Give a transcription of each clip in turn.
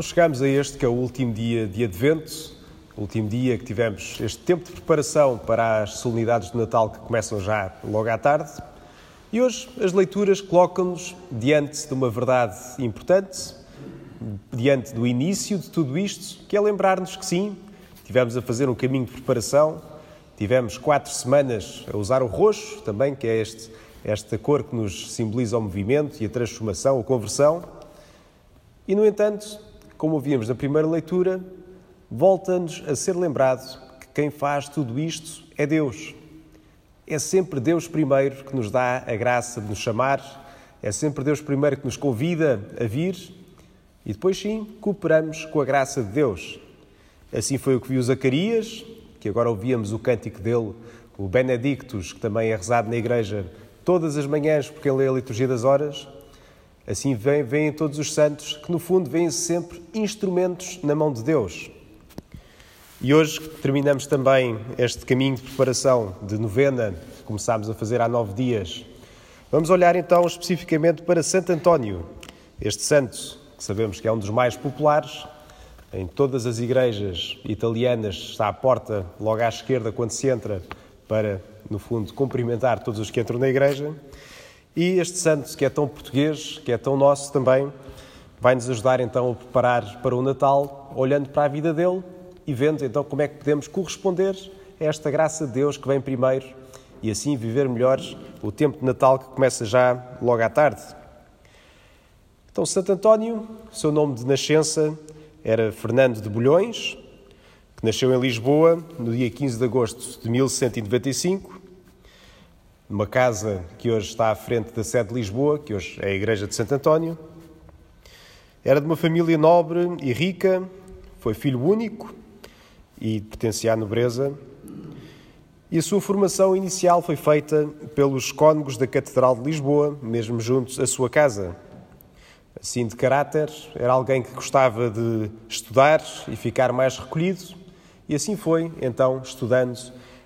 Chegamos a este que é o último dia de Advento, o último dia que tivemos este tempo de preparação para as solenidades de Natal que começam já logo à tarde. E hoje as leituras colocam-nos diante de uma verdade importante, diante do início de tudo isto, que é lembrar-nos que sim, tivemos a fazer um caminho de preparação, tivemos quatro semanas a usar o roxo também, que é este, esta cor que nos simboliza o movimento e a transformação, a conversão. E, no entanto, como ouvimos na primeira leitura, volta-nos a ser lembrado que quem faz tudo isto é Deus. É sempre Deus primeiro que nos dá a graça de nos chamar, é sempre Deus primeiro que nos convida a vir e depois sim cooperamos com a graça de Deus. Assim foi o que viu Zacarias, que agora ouvíamos o cântico dele, o Benedictus, que também é rezado na igreja todas as manhãs porque ele lê a liturgia das horas. Assim vêm, vêm todos os santos, que no fundo vêm sempre instrumentos na mão de Deus. E hoje terminamos também este caminho de preparação de novena que começámos a fazer há nove dias. Vamos olhar então especificamente para Santo António, este santo que sabemos que é um dos mais populares. Em todas as igrejas italianas está à porta, logo à esquerda, quando se entra, para, no fundo, cumprimentar todos os que entram na igreja. E este santo, que é tão português, que é tão nosso também, vai nos ajudar então a preparar para o Natal, olhando para a vida dele e vendo então como é que podemos corresponder a esta graça de Deus que vem primeiro e assim viver melhor o tempo de Natal que começa já logo à tarde. Então, Santo António, seu nome de nascença era Fernando de Bulhões, que nasceu em Lisboa no dia 15 de agosto de 1195 numa casa que hoje está à frente da sede de Lisboa, que hoje é a Igreja de Santo António. Era de uma família nobre e rica, foi filho único e pertencia à nobreza. E a sua formação inicial foi feita pelos cônegos da Catedral de Lisboa, mesmo juntos à sua casa. Assim, de caráter, era alguém que gostava de estudar e ficar mais recolhido, e assim foi, então, estudando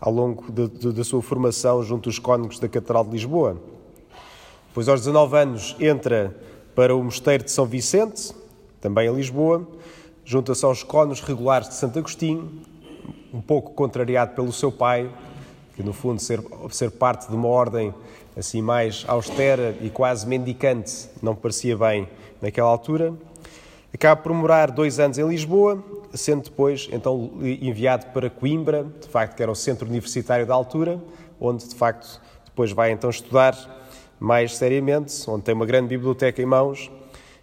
ao longo de, de, da sua formação junto aos cônegos da Catedral de Lisboa. Depois, aos 19 anos, entra para o Mosteiro de São Vicente, também em Lisboa, junta-se aos cônegos regulares de Santo Agostinho, um pouco contrariado pelo seu pai, que no fundo ser, ser parte de uma ordem assim mais austera e quase mendicante não parecia bem naquela altura. Acaba por morar dois anos em Lisboa, sendo depois então enviado para Coimbra, de facto que era o centro universitário da altura, onde de facto depois vai então estudar mais seriamente, onde tem uma grande biblioteca em mãos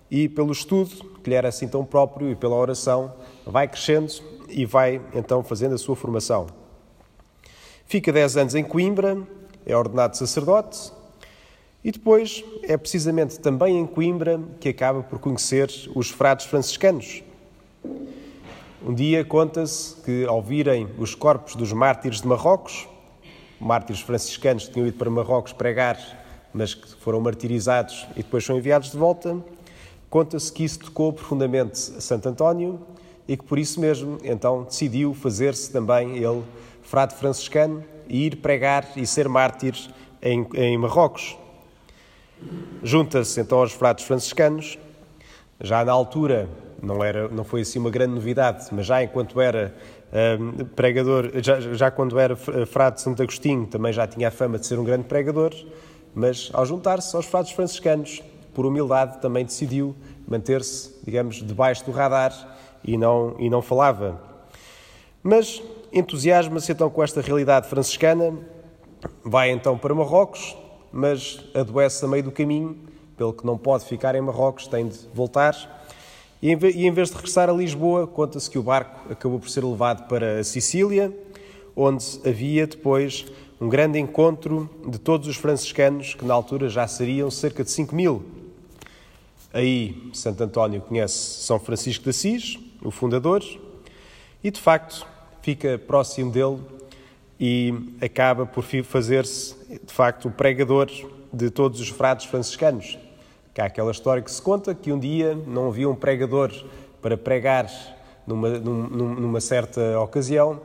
e pelo estudo, que lhe era assim tão próprio, e pela oração, vai crescendo e vai então fazendo a sua formação. Fica 10 anos em Coimbra, é ordenado sacerdote e depois é precisamente também em Coimbra que acaba por conhecer os frades franciscanos. Um dia conta-se que, ao virem os corpos dos mártires de Marrocos, mártires franciscanos que tinham ido para Marrocos pregar, mas que foram martirizados e depois são enviados de volta, conta-se que isso tocou profundamente a Santo António e que por isso mesmo então decidiu fazer-se também ele frade franciscano e ir pregar e ser mártir em, em Marrocos. Junta-se então aos frades franciscanos. Já na altura, não, era, não foi assim uma grande novidade, mas já enquanto era um, pregador, já, já quando era frade de Santo Agostinho, também já tinha a fama de ser um grande pregador, mas ao juntar-se aos frades franciscanos, por humildade, também decidiu manter-se, digamos, debaixo do radar e não, e não falava. Mas entusiasma-se então com esta realidade franciscana, vai então para Marrocos, mas adoece a meio do caminho, pelo que não pode ficar em Marrocos, tem de voltar. E em vez de regressar a Lisboa, conta-se que o barco acabou por ser levado para a Sicília, onde havia depois um grande encontro de todos os franciscanos, que na altura já seriam cerca de 5 mil. Aí Santo António conhece São Francisco de Assis, o fundador, e de facto fica próximo dele e acaba por fazer-se, de facto, o pregador de todos os frades franciscanos. Que há aquela história que se conta que um dia não havia um pregador para pregar numa, numa certa ocasião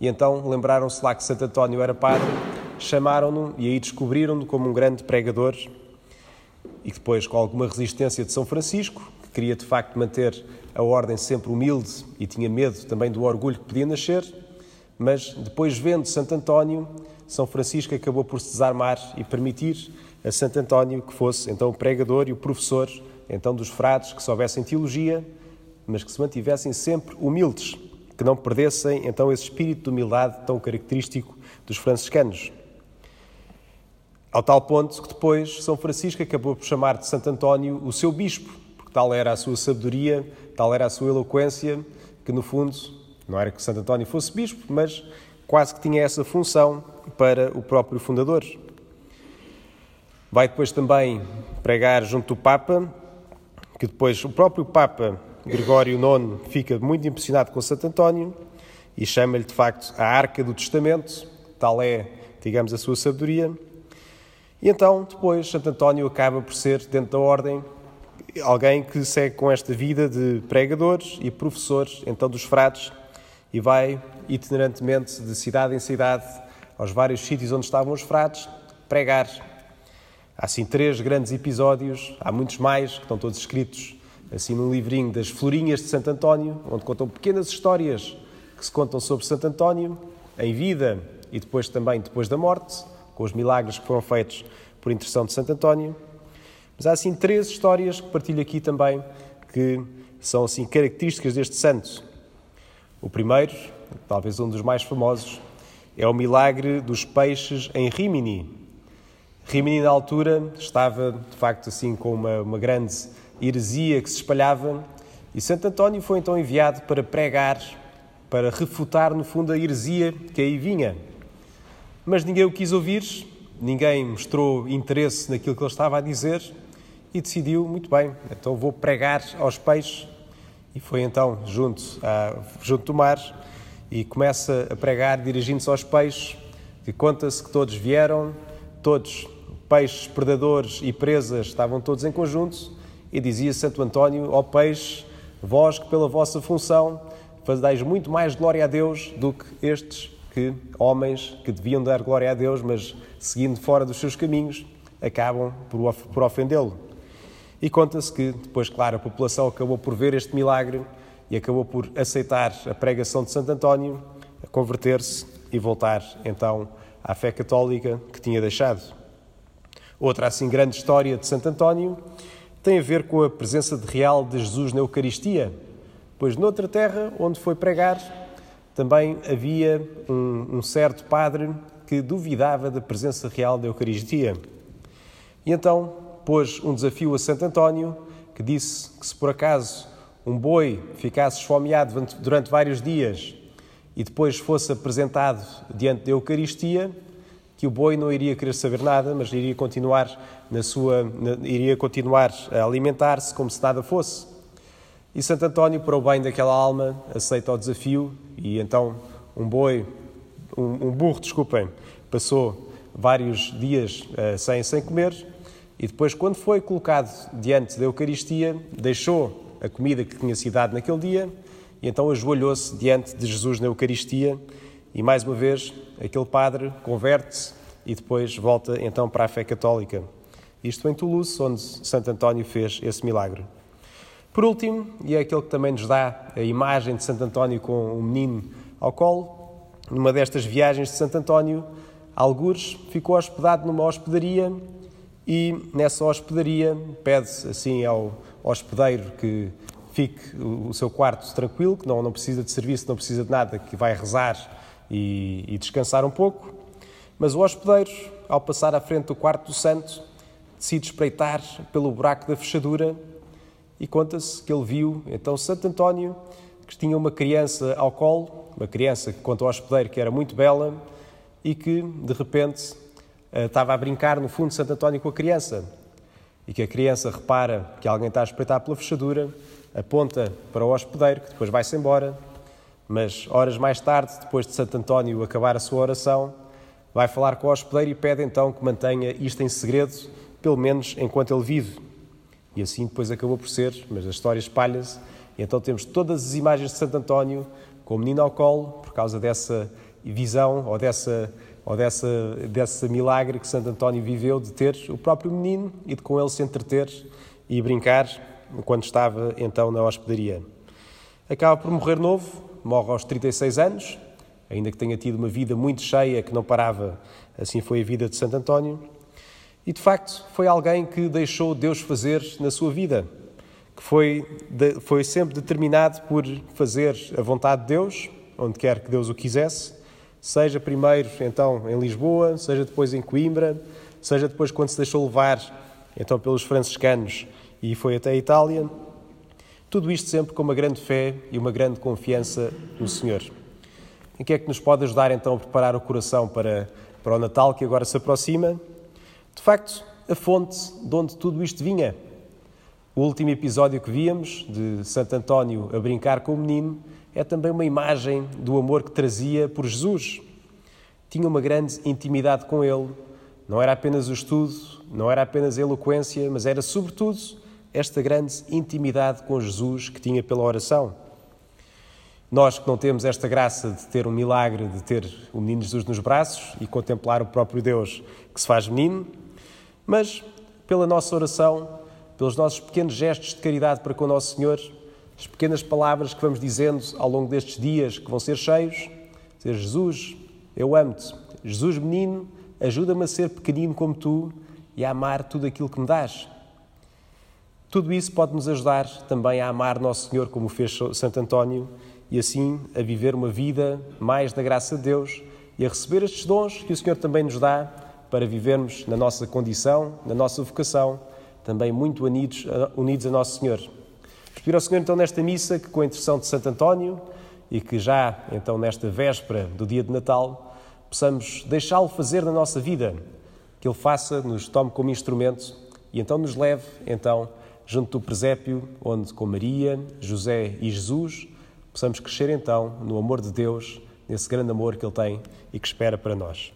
e então lembraram-se lá que Santo António era padre, chamaram-no e aí descobriram-no como um grande pregador e depois, com alguma resistência de São Francisco, que queria de facto manter a ordem sempre humilde e tinha medo também do orgulho que podia nascer, mas depois vendo Santo António, São Francisco acabou por se desarmar e permitir a Santo António que fosse então o pregador e o professor então dos frades que soubessem teologia, mas que se mantivessem sempre humildes, que não perdessem então esse espírito de humildade tão característico dos franciscanos. Ao tal ponto que depois São Francisco acabou por chamar de Santo António o seu bispo, porque tal era a sua sabedoria, tal era a sua eloquência, que no fundo não era que Santo António fosse bispo, mas quase que tinha essa função para o próprio fundador. Vai depois também pregar junto do Papa, que depois o próprio Papa Gregório IX fica muito impressionado com Santo António e chama-lhe de facto a Arca do Testamento, tal é, digamos, a sua sabedoria. E então, depois, Santo António acaba por ser, dentro da ordem, alguém que segue com esta vida de pregadores e professores, então dos frades, e vai itinerantemente de cidade em cidade, aos vários sítios onde estavam os frades, pregar. Há assim três grandes episódios, há muitos mais, que estão todos escritos assim num livrinho das Florinhas de Santo António, onde contam pequenas histórias que se contam sobre Santo António, em vida e depois também depois da morte, com os milagres que foram feitos por intercessão de Santo António. Mas há assim três histórias que partilho aqui também que são assim características deste santo. O primeiro, talvez um dos mais famosos, é o milagre dos peixes em Rimini. Rimini na altura estava de facto assim com uma, uma grande heresia que se espalhava e Santo António foi então enviado para pregar, para refutar no fundo a heresia que aí vinha. Mas ninguém o quis ouvir, ninguém mostrou interesse naquilo que ele estava a dizer e decidiu, muito bem, então vou pregar aos peixes. E foi então junto, a, junto do mar e começa a pregar dirigindo-se aos peixes. E conta-se que todos vieram, todos, peixes, predadores e presas, estavam todos em conjunto. E dizia Santo António ao peixe: Vós que pela vossa função fazais muito mais glória a Deus do que estes que homens que deviam dar glória a Deus, mas seguindo fora dos seus caminhos, acabam por, por ofendê-lo. E conta-se que depois, claro, a população acabou por ver este milagre e acabou por aceitar a pregação de Santo António, converter-se e voltar então à fé católica que tinha deixado. Outra assim grande história de Santo António tem a ver com a presença de real de Jesus na Eucaristia, pois noutra terra onde foi pregar também havia um, um certo padre que duvidava da presença real da Eucaristia. E então pôs um desafio a Santo António, que disse que se por acaso um boi ficasse esfomeado durante vários dias e depois fosse apresentado diante da Eucaristia, que o boi não iria querer saber nada, mas iria continuar na sua, iria continuar a alimentar-se como se nada fosse. E Santo António, para o bem daquela alma, aceita o desafio e então um boi, um, um burro, desculpem, passou vários dias uh, sem, sem comer e depois, quando foi colocado diante da Eucaristia, deixou a comida que tinha sido dada naquele dia e então ajoelhou-se diante de Jesus na Eucaristia e, mais uma vez, aquele padre converte-se e depois volta então para a fé católica. Isto em Toulouse, onde Santo António fez esse milagre. Por último, e é aquele que também nos dá a imagem de Santo António com um menino ao colo, numa destas viagens de Santo António, Algures ficou hospedado numa hospedaria e nessa hospedaria pede assim ao hospedeiro que fique o seu quarto tranquilo, que não, não precisa de serviço, não precisa de nada, que vai rezar e, e descansar um pouco. Mas o hospedeiro, ao passar à frente do quarto do santo, decide espreitar pelo buraco da fechadura e conta-se que ele viu então Santo António, que tinha uma criança ao colo, uma criança que conta ao hospedeiro que era muito bela e que, de repente, estava a brincar no fundo de Santo António com a criança. E que a criança repara que alguém está a espreitar pela fechadura, aponta para o hospedeiro, que depois vai-se embora, mas horas mais tarde, depois de Santo António acabar a sua oração, vai falar com o hospedeiro e pede então que mantenha isto em segredo, pelo menos enquanto ele vive. E assim depois acabou por ser, mas a história espalha-se. E então temos todas as imagens de Santo António com o menino ao colo, por causa dessa visão ou dessa ou dessa, desse milagre que Santo António viveu de ter o próprio menino e de com ele se entreter e brincar quando estava então na hospedaria. Acaba por morrer novo, morre aos 36 anos, ainda que tenha tido uma vida muito cheia que não parava, assim foi a vida de Santo António. E de facto foi alguém que deixou Deus fazer na sua vida, que foi, foi sempre determinado por fazer a vontade de Deus, onde quer que Deus o quisesse, seja primeiro então em Lisboa, seja depois em Coimbra, seja depois quando se deixou levar então pelos franciscanos e foi até a Itália. Tudo isto sempre com uma grande fé e uma grande confiança no Senhor. Em que é que nos pode ajudar então a preparar o coração para, para o Natal que agora se aproxima? De facto, a fonte de onde tudo isto vinha. O último episódio que víamos, de Santo António a brincar com o menino, é também uma imagem do amor que trazia por Jesus. Tinha uma grande intimidade com ele. Não era apenas o estudo, não era apenas a eloquência, mas era, sobretudo, esta grande intimidade com Jesus que tinha pela oração. Nós que não temos esta graça de ter um milagre, de ter o menino Jesus nos braços e contemplar o próprio Deus que se faz menino, mas pela nossa oração, pelos nossos pequenos gestos de caridade para com o nosso Senhor, as pequenas palavras que vamos dizendo ao longo destes dias que vão ser cheios, dizer Jesus, eu amo-te. Jesus, menino, ajuda-me a ser pequenino como tu e a amar tudo aquilo que me dás. Tudo isso pode nos ajudar também a amar Nosso Senhor como fez Santo António e assim a viver uma vida mais da graça de Deus e a receber estes dons que o Senhor também nos dá para vivermos na nossa condição, na nossa vocação, também muito unidos, unidos a Nosso Senhor. Pedir ao Senhor então nesta missa que com a intercessão de Santo António e que já então nesta véspera do dia de Natal possamos deixá-lo fazer na nossa vida, que ele faça, nos tome como instrumento e então nos leve então junto do presépio, onde com Maria, José e Jesus possamos crescer então no amor de Deus, nesse grande amor que Ele tem e que espera para nós.